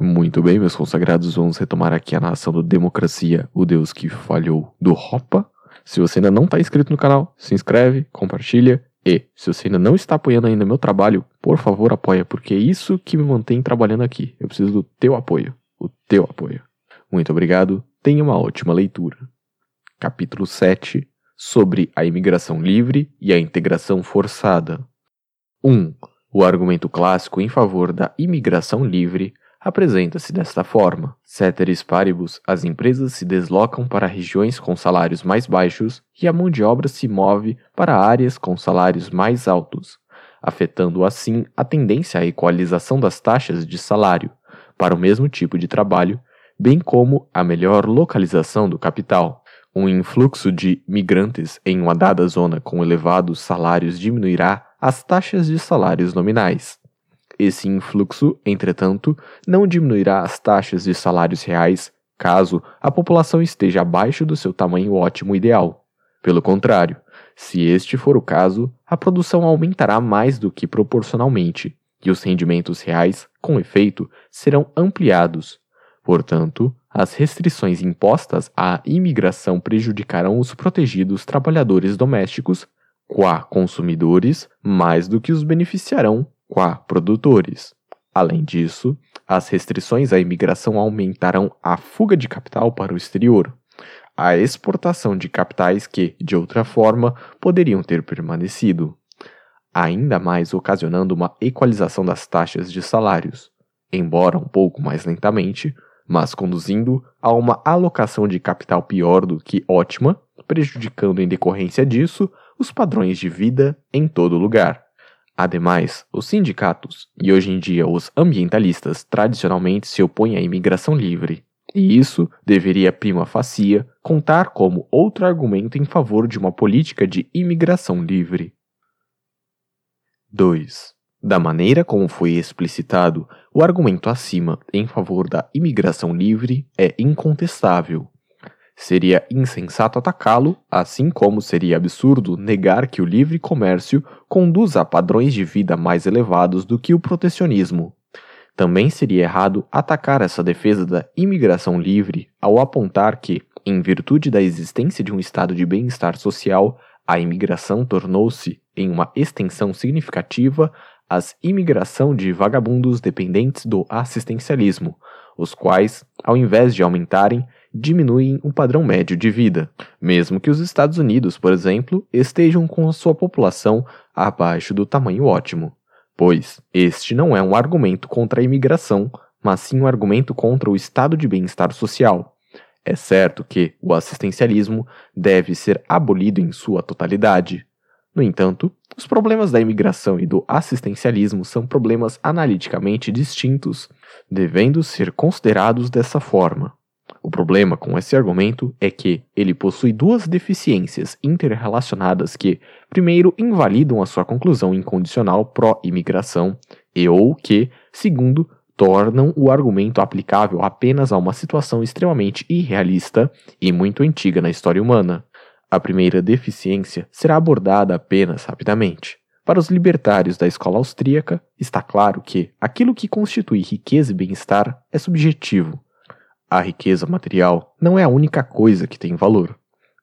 Muito bem, meus consagrados, vamos retomar aqui a narração do Democracia, o Deus que falhou, do Ropa. Se você ainda não está inscrito no canal, se inscreve, compartilha e, se você ainda não está apoiando ainda meu trabalho, por favor apoia, porque é isso que me mantém trabalhando aqui. Eu preciso do teu apoio, o teu apoio. Muito obrigado, tenha uma ótima leitura. Capítulo 7 Sobre a imigração livre e a integração forçada. 1. O argumento clássico em favor da imigração livre apresenta-se desta forma: ceteris paribus, as empresas se deslocam para regiões com salários mais baixos e a mão de obra se move para áreas com salários mais altos, afetando assim a tendência à equalização das taxas de salário para o mesmo tipo de trabalho, bem como a melhor localização do capital. Um influxo de migrantes em uma dada zona com elevados salários diminuirá as taxas de salários nominais. Esse influxo, entretanto, não diminuirá as taxas de salários reais caso a população esteja abaixo do seu tamanho ótimo ideal. Pelo contrário, se este for o caso, a produção aumentará mais do que proporcionalmente, e os rendimentos reais, com efeito, serão ampliados. Portanto, as restrições impostas à imigração prejudicarão os protegidos trabalhadores domésticos, qua consumidores, mais do que os beneficiarão qua produtores. Além disso, as restrições à imigração aumentarão a fuga de capital para o exterior, a exportação de capitais que, de outra forma, poderiam ter permanecido, ainda mais ocasionando uma equalização das taxas de salários, embora um pouco mais lentamente, mas conduzindo a uma alocação de capital pior do que ótima, prejudicando em decorrência disso os padrões de vida em todo lugar. Ademais, os sindicatos e hoje em dia os ambientalistas tradicionalmente se opõem à imigração livre, e isso deveria prima facie contar como outro argumento em favor de uma política de imigração livre. 2. Da maneira como foi explicitado, o argumento acima em favor da imigração livre é incontestável Seria insensato atacá-lo, assim como seria absurdo negar que o livre comércio conduz a padrões de vida mais elevados do que o protecionismo. Também seria errado atacar essa defesa da imigração livre ao apontar que, em virtude da existência de um estado de bem-estar social, a imigração tornou-se, em uma extensão significativa, as imigração de vagabundos dependentes do assistencialismo, os quais, ao invés de aumentarem, diminuem o padrão médio de vida, mesmo que os Estados Unidos, por exemplo, estejam com a sua população abaixo do tamanho ótimo, pois este não é um argumento contra a imigração, mas sim um argumento contra o estado de bem-estar social. É certo que o assistencialismo deve ser abolido em sua totalidade. No entanto, os problemas da imigração e do assistencialismo são problemas analiticamente distintos, devendo ser considerados dessa forma. O problema com esse argumento é que ele possui duas deficiências interrelacionadas que, primeiro, invalidam a sua conclusão incondicional pró-imigração e ou que, segundo, tornam o argumento aplicável apenas a uma situação extremamente irrealista e muito antiga na história humana. A primeira deficiência será abordada apenas rapidamente. Para os libertários da escola austríaca, está claro que aquilo que constitui riqueza e bem-estar é subjetivo, a riqueza material não é a única coisa que tem valor.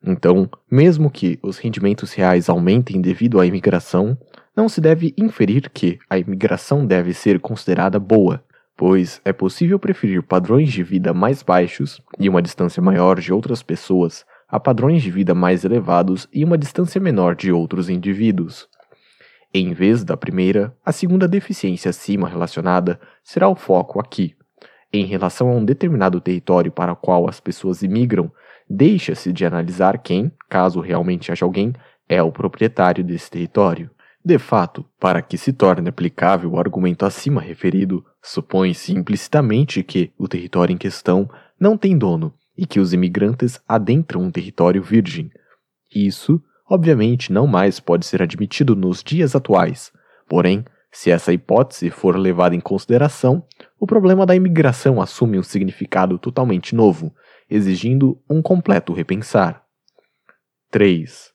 Então, mesmo que os rendimentos reais aumentem devido à imigração, não se deve inferir que a imigração deve ser considerada boa, pois é possível preferir padrões de vida mais baixos e uma distância maior de outras pessoas a padrões de vida mais elevados e uma distância menor de outros indivíduos. Em vez da primeira, a segunda deficiência acima relacionada será o foco aqui em relação a um determinado território para o qual as pessoas imigram, deixa-se de analisar quem, caso realmente haja alguém, é o proprietário desse território. De fato, para que se torne aplicável o argumento acima referido, supõe-se implicitamente que o território em questão não tem dono e que os imigrantes adentram um território virgem. Isso, obviamente, não mais pode ser admitido nos dias atuais. Porém, se essa hipótese for levada em consideração, o problema da imigração assume um significado totalmente novo, exigindo um completo repensar. 3.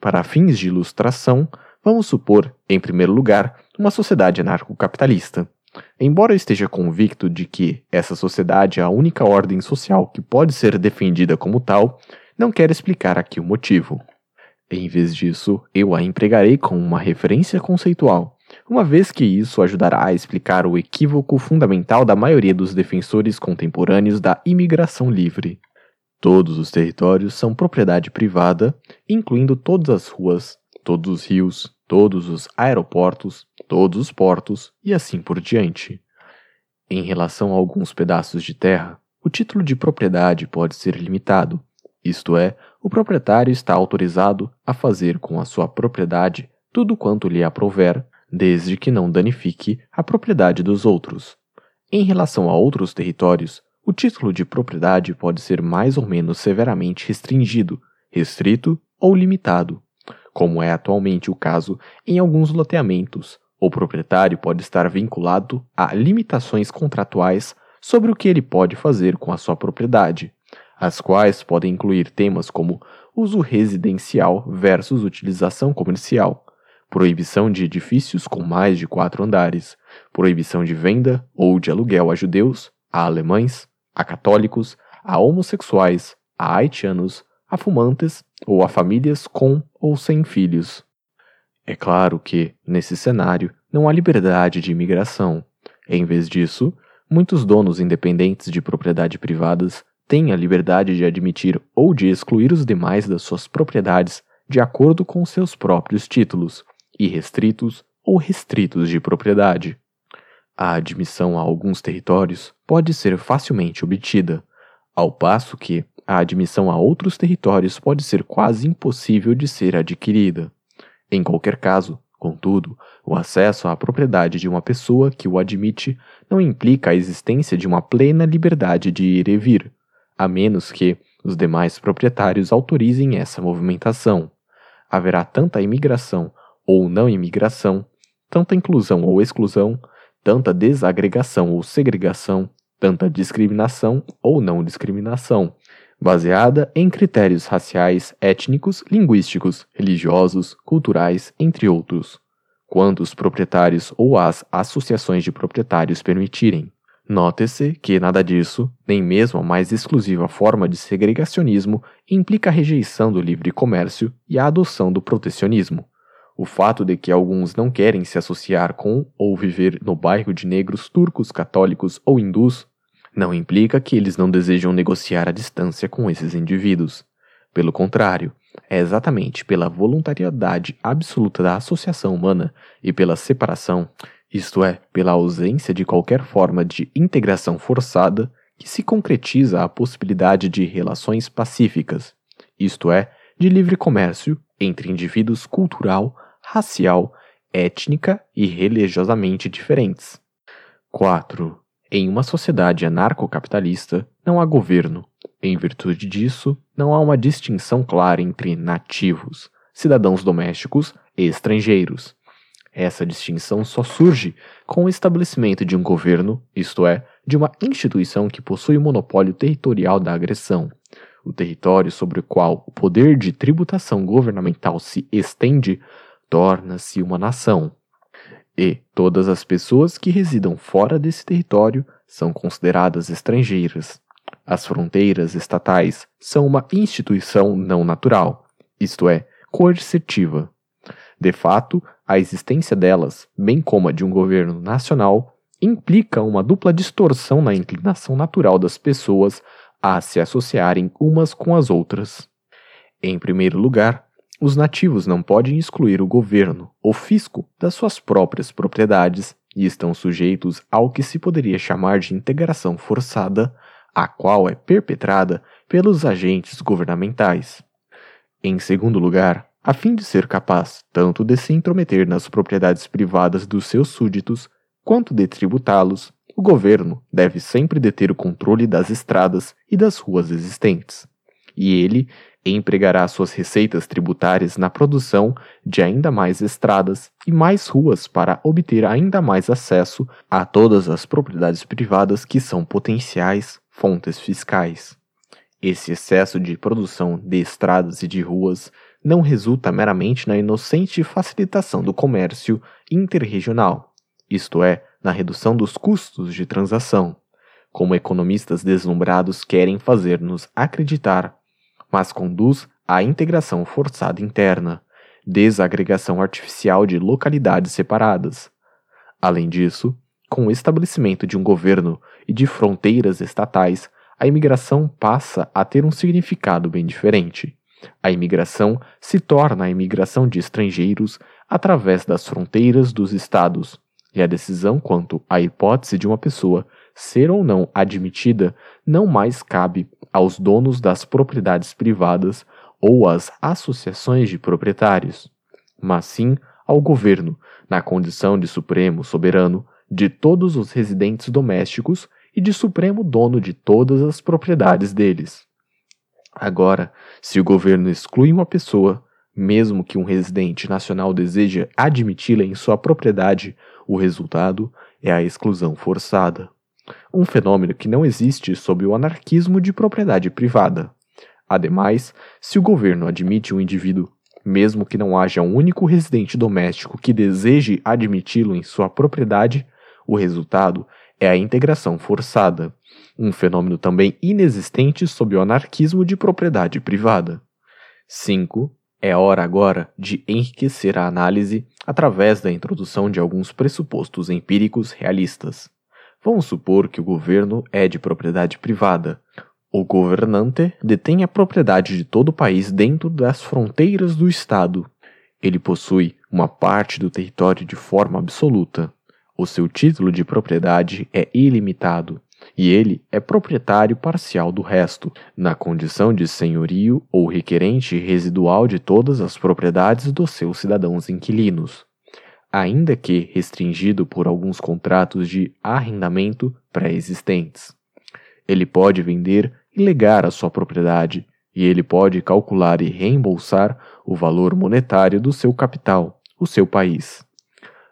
Para fins de ilustração, vamos supor, em primeiro lugar, uma sociedade anarcocapitalista. Embora eu esteja convicto de que essa sociedade é a única ordem social que pode ser defendida como tal, não quero explicar aqui o motivo. Em vez disso, eu a empregarei como uma referência conceitual, uma vez que isso ajudará a explicar o equívoco fundamental da maioria dos defensores contemporâneos da imigração livre. Todos os territórios são propriedade privada, incluindo todas as ruas, todos os rios, todos os aeroportos, todos os portos e assim por diante. Em relação a alguns pedaços de terra, o título de propriedade pode ser limitado, isto é, o proprietário está autorizado a fazer com a sua propriedade tudo quanto lhe aprouver, desde que não danifique a propriedade dos outros. Em relação a outros territórios, o título de propriedade pode ser mais ou menos severamente restringido, restrito ou limitado. Como é atualmente o caso em alguns loteamentos, o proprietário pode estar vinculado a limitações contratuais sobre o que ele pode fazer com a sua propriedade, as quais podem incluir temas como uso residencial versus utilização comercial, proibição de edifícios com mais de quatro andares, proibição de venda ou de aluguel a judeus, a alemães, a católicos, a homossexuais, a haitianos, a fumantes ou a famílias com ou sem filhos. É claro que, nesse cenário, não há liberdade de imigração. Em vez disso, muitos donos independentes de propriedade privadas têm a liberdade de admitir ou de excluir os demais das suas propriedades de acordo com seus próprios títulos, irrestritos ou restritos de propriedade. A admissão a alguns territórios pode ser facilmente obtida, ao passo que a admissão a outros territórios pode ser quase impossível de ser adquirida. Em qualquer caso, contudo, o acesso à propriedade de uma pessoa que o admite não implica a existência de uma plena liberdade de ir e vir, a menos que os demais proprietários autorizem essa movimentação. Haverá tanta imigração ou não imigração, tanta inclusão ou exclusão, tanta desagregação ou segregação, tanta discriminação ou não discriminação, baseada em critérios raciais, étnicos, linguísticos, religiosos, culturais, entre outros, quanto os proprietários ou as associações de proprietários permitirem. Note-se que nada disso, nem mesmo a mais exclusiva forma de segregacionismo, implica a rejeição do livre comércio e a adoção do protecionismo. O fato de que alguns não querem se associar com ou viver no bairro de negros turcos, católicos ou hindus não implica que eles não desejam negociar à distância com esses indivíduos. Pelo contrário, é exatamente pela voluntariedade absoluta da associação humana e pela separação, isto é, pela ausência de qualquer forma de integração forçada, que se concretiza a possibilidade de relações pacíficas, isto é, de livre comércio entre indivíduos cultural, racial, étnica e religiosamente diferentes. 4. Em uma sociedade anarcocapitalista, não há governo. Em virtude disso, não há uma distinção clara entre nativos, cidadãos domésticos e estrangeiros. Essa distinção só surge com o estabelecimento de um governo, isto é, de uma instituição que possui o monopólio territorial da agressão, o território sobre o qual o poder de tributação governamental se estende torna-se uma nação. E todas as pessoas que residam fora desse território são consideradas estrangeiras. As fronteiras estatais são uma instituição não natural, isto é, coercitiva. De fato, a existência delas, bem como a de um governo nacional, implica uma dupla distorção na inclinação natural das pessoas a se associarem umas com as outras. Em primeiro lugar, os nativos não podem excluir o governo, o fisco, das suas próprias propriedades e estão sujeitos ao que se poderia chamar de integração forçada, a qual é perpetrada pelos agentes governamentais. Em segundo lugar, a fim de ser capaz tanto de se intrometer nas propriedades privadas dos seus súditos, quanto de tributá-los, o governo deve sempre deter o controle das estradas e das ruas existentes. E ele empregará suas receitas tributárias na produção de ainda mais estradas e mais ruas para obter ainda mais acesso a todas as propriedades privadas que são potenciais fontes fiscais. Esse excesso de produção de estradas e de ruas não resulta meramente na inocente facilitação do comércio interregional, isto é, na redução dos custos de transação, como economistas deslumbrados querem fazer-nos acreditar, mas conduz à integração forçada interna, desagregação artificial de localidades separadas. Além disso, com o estabelecimento de um governo e de fronteiras estatais, a imigração passa a ter um significado bem diferente. A imigração se torna a imigração de estrangeiros através das fronteiras dos estados, e a decisão quanto à hipótese de uma pessoa ser ou não admitida não mais cabe aos donos das propriedades privadas ou às associações de proprietários, mas sim ao governo, na condição de supremo soberano de todos os residentes domésticos e de supremo dono de todas as propriedades deles. Agora, se o governo exclui uma pessoa, mesmo que um residente nacional deseje admiti-la em sua propriedade, o resultado é a exclusão forçada. Um fenômeno que não existe sob o anarquismo de propriedade privada. Ademais, se o governo admite um indivíduo, mesmo que não haja um único residente doméstico que deseje admiti-lo em sua propriedade, o resultado é a integração forçada, um fenômeno também inexistente sob o anarquismo de propriedade privada. 5. É hora agora de enriquecer a análise através da introdução de alguns pressupostos empíricos realistas. Vamos supor que o governo é de propriedade privada. O governante detém a propriedade de todo o país dentro das fronteiras do Estado. Ele possui uma parte do território de forma absoluta. O seu título de propriedade é ilimitado e ele é proprietário parcial do resto, na condição de senhorio ou requerente residual de todas as propriedades dos seus cidadãos inquilinos, ainda que restringido por alguns contratos de arrendamento pré-existentes. Ele pode vender e legar a sua propriedade, e ele pode calcular e reembolsar o valor monetário do seu capital, o seu país.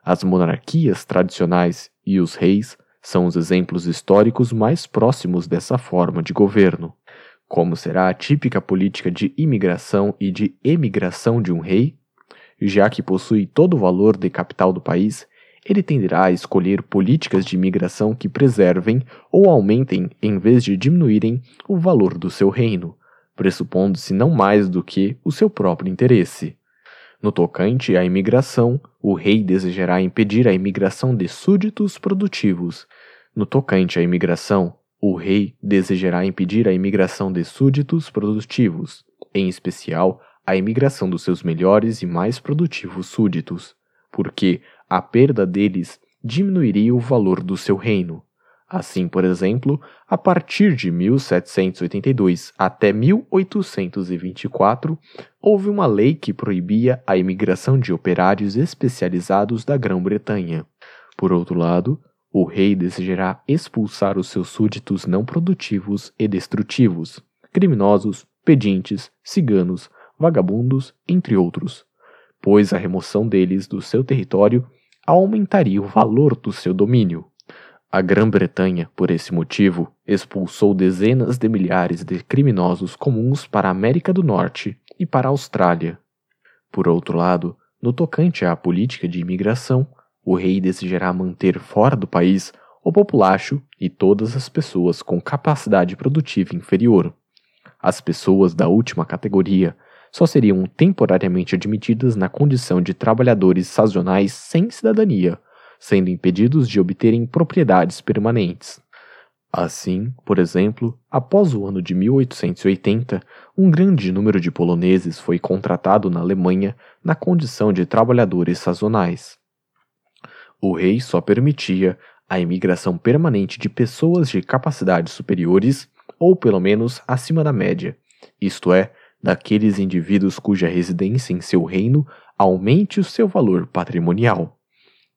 As monarquias tradicionais e os reis são os exemplos históricos mais próximos dessa forma de governo. Como será a típica política de imigração e de emigração de um rei? Já que possui todo o valor de capital do país, ele tenderá a escolher políticas de imigração que preservem ou aumentem, em vez de diminuírem, o valor do seu reino, pressupondo-se não mais do que o seu próprio interesse. No tocante à imigração, o rei desejará impedir a imigração de súditos produtivos. No tocante à imigração, o rei desejará impedir a imigração de súditos produtivos, em especial a imigração dos seus melhores e mais produtivos súditos, porque a perda deles diminuiria o valor do seu reino. Assim, por exemplo, a partir de 1782 até 1824, houve uma lei que proibia a imigração de operários especializados da Grã-Bretanha. Por outro lado, o rei desejará expulsar os seus súditos não produtivos e destrutivos, criminosos, pedintes, ciganos, vagabundos, entre outros, pois a remoção deles do seu território aumentaria o valor do seu domínio. A Grã-Bretanha, por esse motivo, expulsou dezenas de milhares de criminosos comuns para a América do Norte e para a Austrália. Por outro lado, no tocante à política de imigração, o rei desejará manter fora do país o populacho e todas as pessoas com capacidade produtiva inferior. As pessoas da última categoria só seriam temporariamente admitidas na condição de trabalhadores sazonais sem cidadania sendo impedidos de obterem propriedades permanentes. Assim, por exemplo, após o ano de 1880, um grande número de poloneses foi contratado na Alemanha na condição de trabalhadores sazonais. O rei só permitia a imigração permanente de pessoas de capacidades superiores ou pelo menos acima da média, isto é, daqueles indivíduos cuja residência em seu reino aumente o seu valor patrimonial.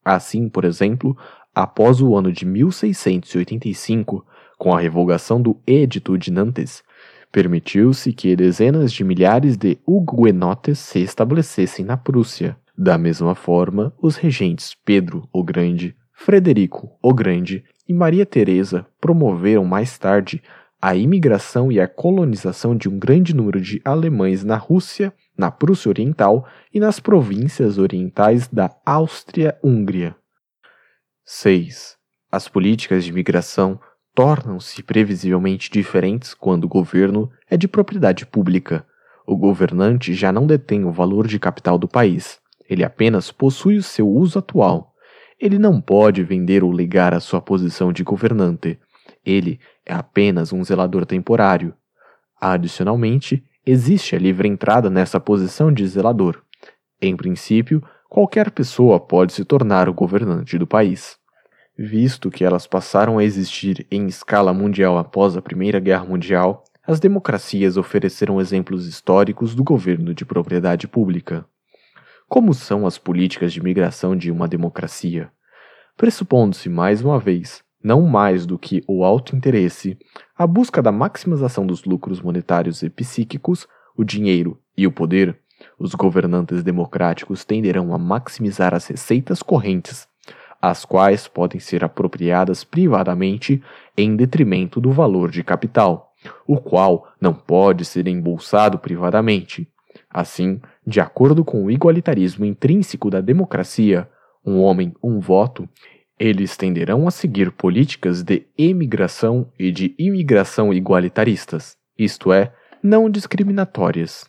Assim, por exemplo, após o ano de 1685, com a revogação do Edito de Nantes, permitiu-se que dezenas de milhares de huguenotes se estabelecessem na Prússia. Da mesma forma, os regentes Pedro o Grande, Frederico o Grande e Maria Teresa promoveram mais tarde a imigração e a colonização de um grande número de alemães na Rússia na Prússia Oriental e nas províncias orientais da Áustria-Hungria. 6. As políticas de imigração tornam-se previsivelmente diferentes quando o governo é de propriedade pública. O governante já não detém o valor de capital do país, ele apenas possui o seu uso atual. Ele não pode vender ou ligar a sua posição de governante. Ele é apenas um zelador temporário. Adicionalmente, existe a livre entrada nessa posição de zelador. Em princípio, qualquer pessoa pode se tornar o governante do país. Visto que elas passaram a existir em escala mundial após a Primeira Guerra Mundial, as democracias ofereceram exemplos históricos do governo de propriedade pública. Como são as políticas de migração de uma democracia? Pressupondo-se mais uma vez, não mais do que o alto interesse, a busca da maximização dos lucros monetários e psíquicos, o dinheiro e o poder, os governantes democráticos tenderão a maximizar as receitas correntes as quais podem ser apropriadas privadamente em detrimento do valor de capital, o qual não pode ser embolsado privadamente. Assim, de acordo com o igualitarismo intrínseco da democracia, um homem, um voto, eles tenderão a seguir políticas de emigração e de imigração igualitaristas, isto é, não discriminatórias.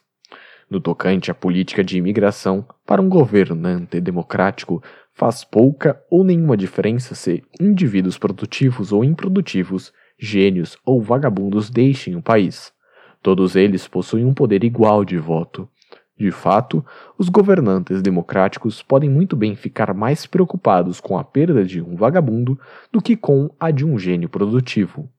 No tocante à política de imigração, para um governante democrático, faz pouca ou nenhuma diferença se indivíduos produtivos ou improdutivos, gênios ou vagabundos deixem o país. Todos eles possuem um poder igual de voto. De fato, os governantes democráticos podem muito bem ficar mais preocupados com a perda de um vagabundo do que com a de um gênio produtivo.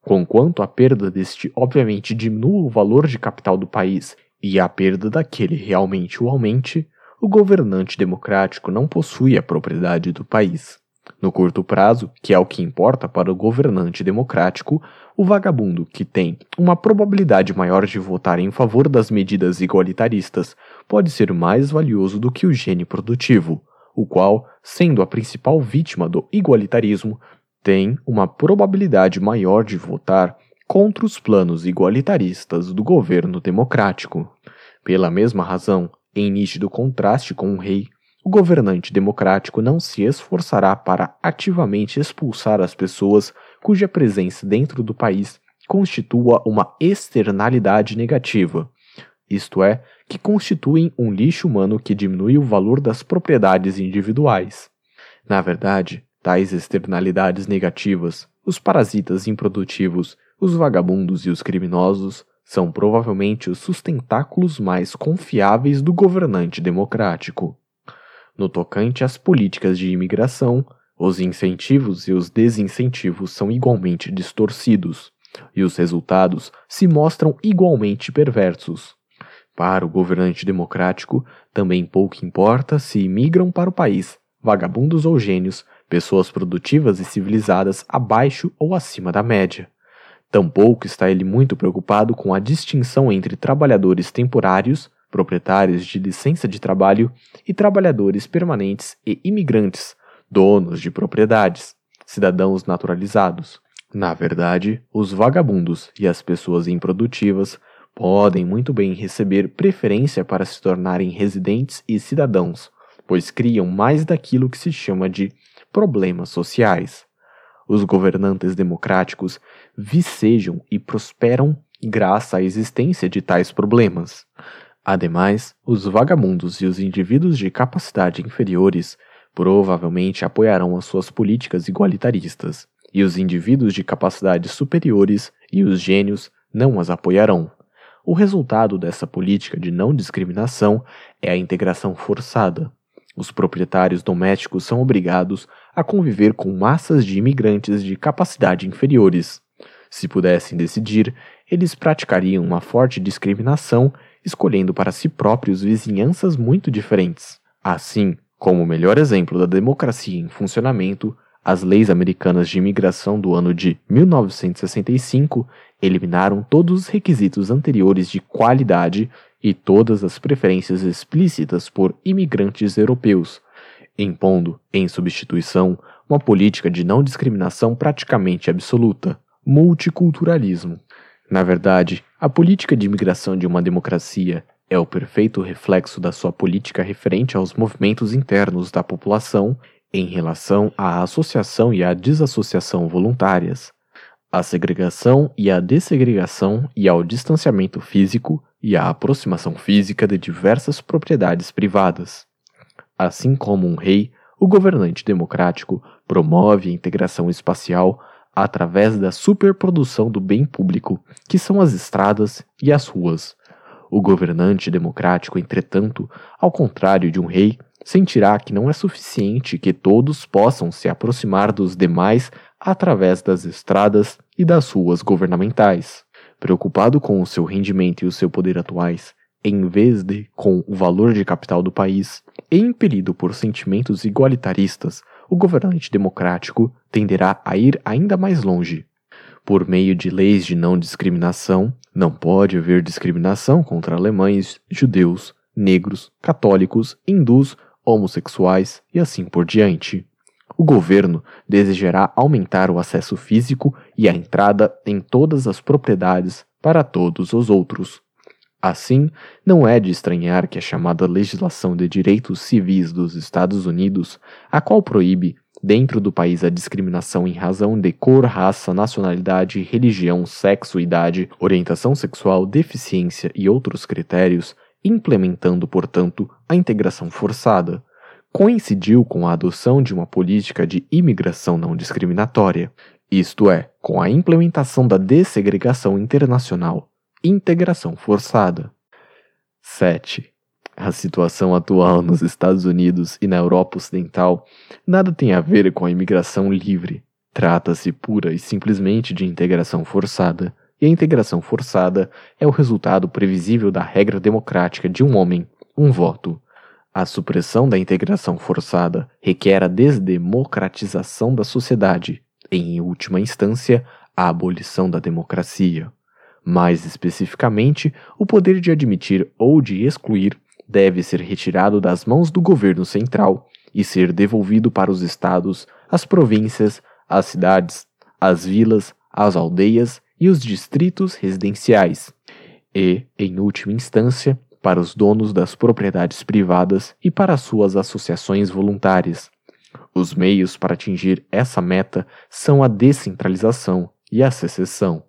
Conquanto a perda deste obviamente diminua o valor de capital do país e a perda daquele realmente o aumente, o governante democrático não possui a propriedade do país. No curto prazo, que é o que importa para o governante democrático, o vagabundo, que tem uma probabilidade maior de votar em favor das medidas igualitaristas, pode ser mais valioso do que o gênio produtivo, o qual, sendo a principal vítima do igualitarismo, tem uma probabilidade maior de votar contra os planos igualitaristas do governo democrático. Pela mesma razão, em nítido contraste com o rei, o governante democrático não se esforçará para ativamente expulsar as pessoas cuja presença dentro do país constitua uma externalidade negativa, isto é, que constituem um lixo humano que diminui o valor das propriedades individuais. Na verdade, tais externalidades negativas, os parasitas improdutivos, os vagabundos e os criminosos, são provavelmente os sustentáculos mais confiáveis do governante democrático. No tocante às políticas de imigração, os incentivos e os desincentivos são igualmente distorcidos, e os resultados se mostram igualmente perversos. Para o governante democrático, também pouco importa se imigram para o país vagabundos ou gênios, pessoas produtivas e civilizadas abaixo ou acima da média. Tampouco está ele muito preocupado com a distinção entre trabalhadores temporários, proprietários de licença de trabalho, e trabalhadores permanentes e imigrantes, donos de propriedades, cidadãos naturalizados. Na verdade, os vagabundos e as pessoas improdutivas podem muito bem receber preferência para se tornarem residentes e cidadãos, pois criam mais daquilo que se chama de problemas sociais. Os governantes democráticos vicejam e prosperam graças à existência de tais problemas. Ademais, os vagabundos e os indivíduos de capacidade inferiores provavelmente apoiarão as suas políticas igualitaristas, e os indivíduos de capacidades superiores e os gênios não as apoiarão. O resultado dessa política de não discriminação é a integração forçada. Os proprietários domésticos são obrigados a conviver com massas de imigrantes de capacidade inferiores. Se pudessem decidir, eles praticariam uma forte discriminação, escolhendo para si próprios vizinhanças muito diferentes. Assim, como o melhor exemplo da democracia em funcionamento, as leis americanas de imigração do ano de 1965 eliminaram todos os requisitos anteriores de qualidade e todas as preferências explícitas por imigrantes europeus, impondo, em substituição, uma política de não discriminação praticamente absoluta multiculturalismo. Na verdade, a política de imigração de uma democracia é o perfeito reflexo da sua política referente aos movimentos internos da população em relação à associação e à desassociação voluntárias, à segregação e à dessegregação e ao distanciamento físico e à aproximação física de diversas propriedades privadas. Assim como um rei, o governante democrático promove a integração espacial através da superprodução do bem público, que são as estradas e as ruas. O governante democrático, entretanto, ao contrário de um rei, sentirá que não é suficiente que todos possam se aproximar dos demais através das estradas e das ruas governamentais. Preocupado com o seu rendimento e o seu poder atuais, em vez de com o valor de capital do país, e impelido por sentimentos igualitaristas, o governante democrático tenderá a ir ainda mais longe. Por meio de leis de não discriminação, não pode haver discriminação contra alemães, judeus, negros, católicos, hindus homossexuais e assim por diante. O governo desejará aumentar o acesso físico e a entrada em todas as propriedades para todos os outros. Assim, não é de estranhar que a chamada legislação de direitos civis dos Estados Unidos, a qual proíbe dentro do país a discriminação em razão de cor, raça, nacionalidade, religião, sexo, idade, orientação sexual, deficiência e outros critérios, implementando, portanto, a integração forçada. Coincidiu com a adoção de uma política de imigração não discriminatória, isto é, com a implementação da dessegregação internacional, integração forçada. 7. A situação atual nos Estados Unidos e na Europa Ocidental nada tem a ver com a imigração livre. Trata-se pura e simplesmente de integração forçada e a integração forçada é o resultado previsível da regra democrática de um homem, um voto. A supressão da integração forçada requer a desdemocratização da sociedade, em última instância, a abolição da democracia. Mais especificamente, o poder de admitir ou de excluir deve ser retirado das mãos do governo central e ser devolvido para os estados, as províncias, as cidades, as vilas, as aldeias e os distritos residenciais, e, em última instância, para os donos das propriedades privadas e para suas associações voluntárias. Os meios para atingir essa meta são a descentralização e a secessão,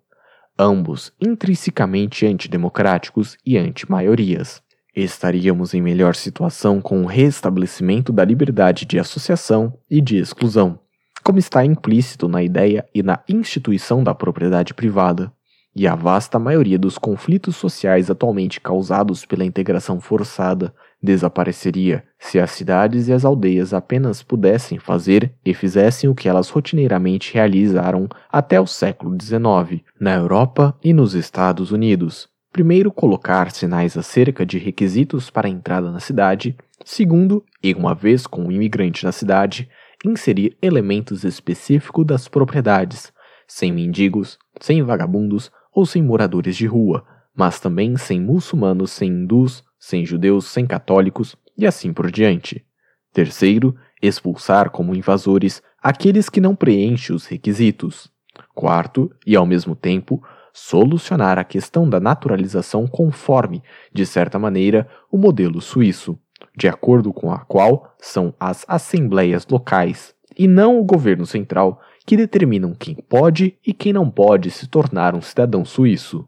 ambos intrinsecamente antidemocráticos e anti-maiorias. Estaríamos em melhor situação com o restabelecimento da liberdade de associação e de exclusão, como está implícito na ideia e na instituição da propriedade privada, e a vasta maioria dos conflitos sociais atualmente causados pela integração forçada desapareceria se as cidades e as aldeias apenas pudessem fazer e fizessem o que elas rotineiramente realizaram até o século XIX, na Europa e nos Estados Unidos. Primeiro, colocar sinais acerca de requisitos para a entrada na cidade. Segundo, e uma vez com o imigrante na cidade, inserir elementos específicos das propriedades, sem mendigos, sem vagabundos ou sem moradores de rua, mas também sem muçulmanos, sem hindus, sem judeus, sem católicos e assim por diante. Terceiro, expulsar como invasores aqueles que não preenchem os requisitos. Quarto, e ao mesmo tempo, solucionar a questão da naturalização conforme, de certa maneira, o modelo suíço de acordo com a qual são as assembleias locais e não o governo central que determinam quem pode e quem não pode se tornar um cidadão suíço.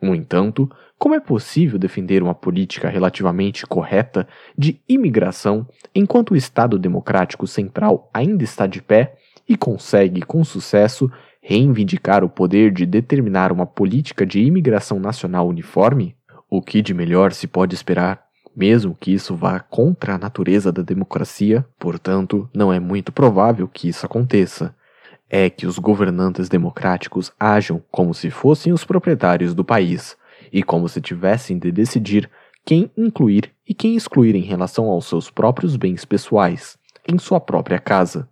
No entanto, como é possível defender uma política relativamente correta de imigração enquanto o Estado Democrático Central ainda está de pé e consegue, com sucesso, reivindicar o poder de determinar uma política de imigração nacional uniforme? O que de melhor se pode esperar mesmo que isso vá contra a natureza da democracia, portanto, não é muito provável que isso aconteça. É que os governantes democráticos ajam como se fossem os proprietários do país e como se tivessem de decidir quem incluir e quem excluir em relação aos seus próprios bens pessoais, em sua própria casa.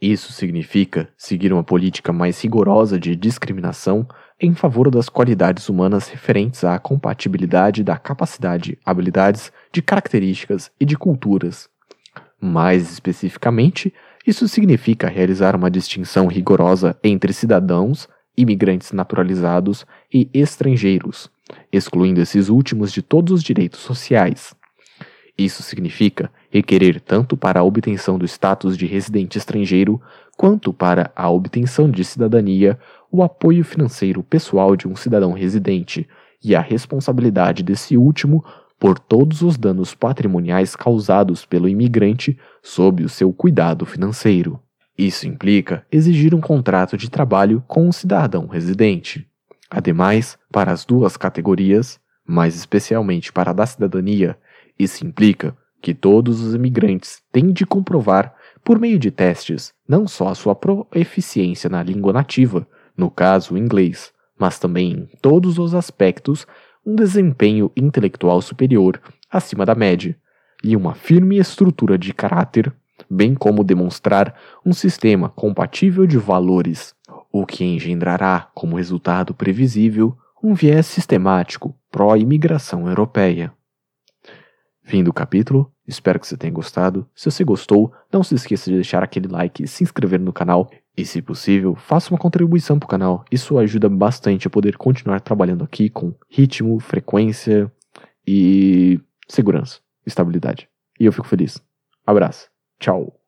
Isso significa seguir uma política mais rigorosa de discriminação em favor das qualidades humanas referentes à compatibilidade da capacidade, habilidades, de características e de culturas. Mais especificamente, isso significa realizar uma distinção rigorosa entre cidadãos, imigrantes naturalizados e estrangeiros, excluindo esses últimos de todos os direitos sociais. Isso significa requerer tanto para a obtenção do status de residente estrangeiro quanto para a obtenção de cidadania o apoio financeiro pessoal de um cidadão residente e a responsabilidade desse último por todos os danos patrimoniais causados pelo imigrante sob o seu cuidado financeiro. Isso implica exigir um contrato de trabalho com um cidadão residente. Ademais, para as duas categorias, mais especialmente para a da cidadania, isso implica que todos os imigrantes têm de comprovar, por meio de testes, não só a sua proficiência na língua nativa, no caso o inglês, mas também em todos os aspectos um desempenho intelectual superior acima da média e uma firme estrutura de caráter, bem como demonstrar um sistema compatível de valores, o que engendrará como resultado previsível um viés sistemático pró-imigração europeia. Fim do capítulo, espero que você tenha gostado. Se você gostou, não se esqueça de deixar aquele like, se inscrever no canal e, se possível, faça uma contribuição para o canal. Isso ajuda bastante a poder continuar trabalhando aqui com ritmo, frequência e segurança, estabilidade. E eu fico feliz. Abraço. Tchau.